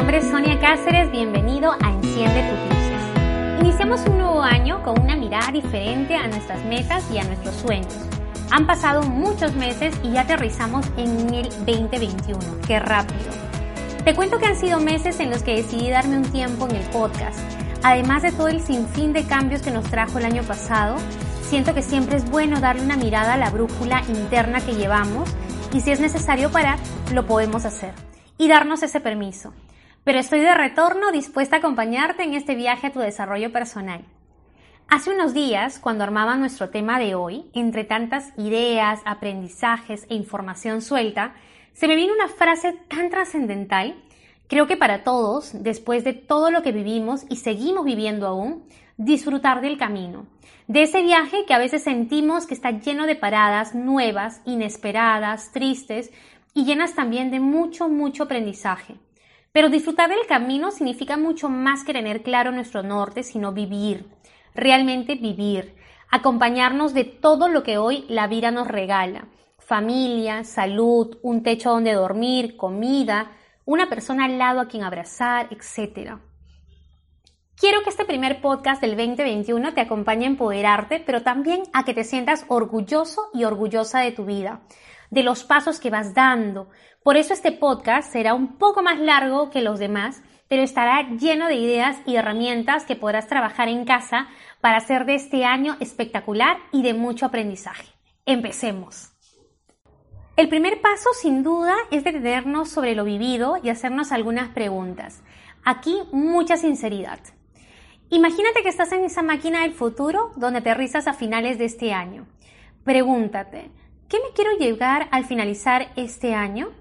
Nombre es Sonia Cáceres, bienvenido a Enciende tus luces. Iniciamos un nuevo año con una mirada diferente a nuestras metas y a nuestros sueños. Han pasado muchos meses y ya aterrizamos en el 2021. ¡Qué rápido! Te cuento que han sido meses en los que decidí darme un tiempo en el podcast. Además de todo el sinfín de cambios que nos trajo el año pasado, siento que siempre es bueno darle una mirada a la brújula interna que llevamos y si es necesario parar, lo podemos hacer y darnos ese permiso. Pero estoy de retorno dispuesta a acompañarte en este viaje a tu desarrollo personal. Hace unos días, cuando armaba nuestro tema de hoy, entre tantas ideas, aprendizajes e información suelta, se me vino una frase tan trascendental, creo que para todos, después de todo lo que vivimos y seguimos viviendo aún, disfrutar del camino, de ese viaje que a veces sentimos que está lleno de paradas nuevas, inesperadas, tristes, y llenas también de mucho, mucho aprendizaje. Pero disfrutar del camino significa mucho más que tener claro nuestro norte, sino vivir, realmente vivir, acompañarnos de todo lo que hoy la vida nos regala. Familia, salud, un techo donde dormir, comida, una persona al lado a quien abrazar, etc. Quiero que este primer podcast del 2021 te acompañe a empoderarte, pero también a que te sientas orgulloso y orgullosa de tu vida, de los pasos que vas dando. Por eso este podcast será un poco más largo que los demás, pero estará lleno de ideas y herramientas que podrás trabajar en casa para hacer de este año espectacular y de mucho aprendizaje. Empecemos. El primer paso, sin duda, es detenernos sobre lo vivido y hacernos algunas preguntas. Aquí mucha sinceridad. Imagínate que estás en esa máquina del futuro donde aterrizas a finales de este año. Pregúntate, ¿Qué me quiero llegar al finalizar este año?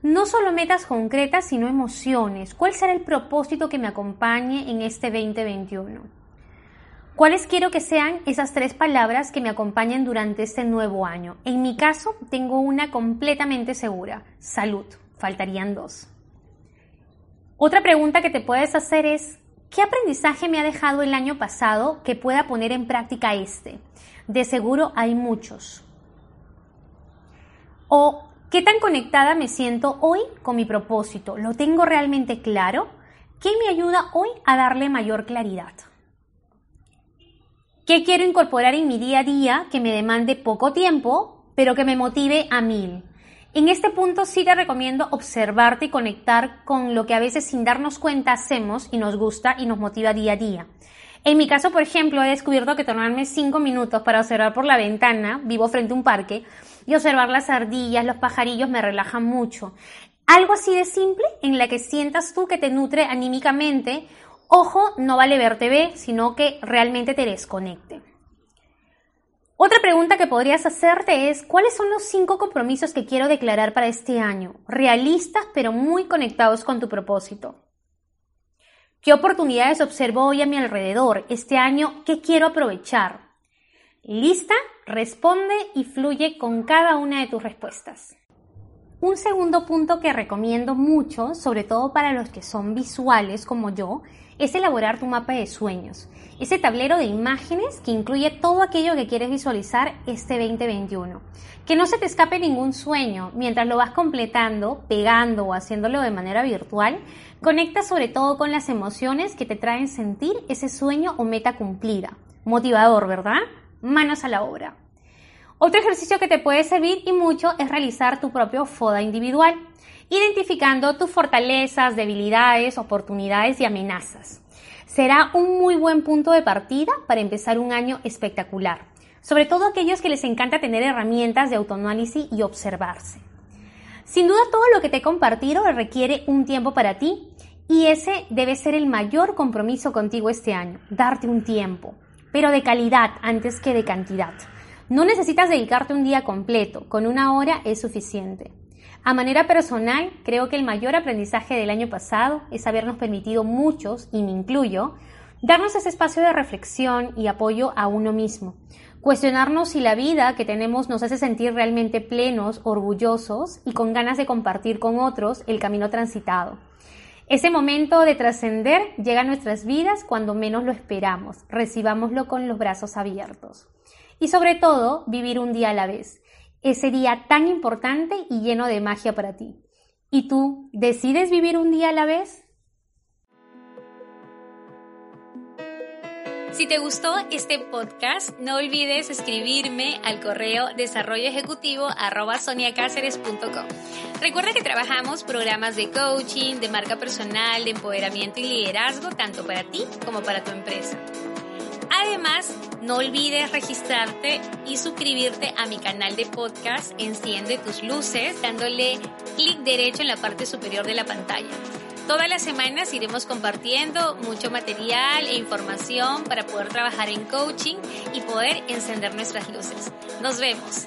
No solo metas concretas, sino emociones. ¿Cuál será el propósito que me acompañe en este 2021? ¿Cuáles quiero que sean esas tres palabras que me acompañen durante este nuevo año? En mi caso, tengo una completamente segura. Salud. Faltarían dos. Otra pregunta que te puedes hacer es, ¿qué aprendizaje me ha dejado el año pasado que pueda poner en práctica este? De seguro hay muchos. ¿O qué tan conectada me siento hoy con mi propósito? ¿Lo tengo realmente claro? ¿Qué me ayuda hoy a darle mayor claridad? ¿Qué quiero incorporar en mi día a día que me demande poco tiempo, pero que me motive a mil? En este punto sí te recomiendo observarte y conectar con lo que a veces sin darnos cuenta hacemos y nos gusta y nos motiva día a día. En mi caso, por ejemplo, he descubierto que tomarme cinco minutos para observar por la ventana, vivo frente a un parque, y observar las ardillas, los pajarillos me relaja mucho. Algo así de simple en la que sientas tú que te nutre anímicamente. Ojo, no vale ver TV, sino que realmente te desconecte. Otra pregunta que podrías hacerte es, ¿cuáles son los cinco compromisos que quiero declarar para este año? Realistas, pero muy conectados con tu propósito. ¿Qué oportunidades observo hoy a mi alrededor? Este año, ¿qué quiero aprovechar? ¿Lista? Responde y fluye con cada una de tus respuestas. Un segundo punto que recomiendo mucho, sobre todo para los que son visuales como yo, es elaborar tu mapa de sueños. Ese tablero de imágenes que incluye todo aquello que quieres visualizar este 2021. Que no se te escape ningún sueño. Mientras lo vas completando, pegando o haciéndolo de manera virtual, conecta sobre todo con las emociones que te traen sentir ese sueño o meta cumplida. Motivador, ¿verdad? Manos a la obra. Otro ejercicio que te puede servir y mucho es realizar tu propio FODA individual, identificando tus fortalezas, debilidades, oportunidades y amenazas. Será un muy buen punto de partida para empezar un año espectacular, sobre todo aquellos que les encanta tener herramientas de autoanálisis y observarse. Sin duda todo lo que te he compartido requiere un tiempo para ti y ese debe ser el mayor compromiso contigo este año, darte un tiempo, pero de calidad antes que de cantidad. No necesitas dedicarte un día completo, con una hora es suficiente. A manera personal, creo que el mayor aprendizaje del año pasado es habernos permitido muchos, y me incluyo, darnos ese espacio de reflexión y apoyo a uno mismo. Cuestionarnos si la vida que tenemos nos hace sentir realmente plenos, orgullosos y con ganas de compartir con otros el camino transitado. Ese momento de trascender llega a nuestras vidas cuando menos lo esperamos. Recibámoslo con los brazos abiertos. Y sobre todo, vivir un día a la vez. Ese día tan importante y lleno de magia para ti. ¿Y tú decides vivir un día a la vez? Si te gustó este podcast, no olvides escribirme al correo desarrolloejecutivo@soniacáceres.com. Recuerda que trabajamos programas de coaching, de marca personal, de empoderamiento y liderazgo tanto para ti como para tu empresa. Además, no olvides registrarte y suscribirte a mi canal de podcast Enciende tus luces dándole clic derecho en la parte superior de la pantalla. Todas las semanas iremos compartiendo mucho material e información para poder trabajar en coaching y poder encender nuestras luces. Nos vemos.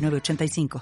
85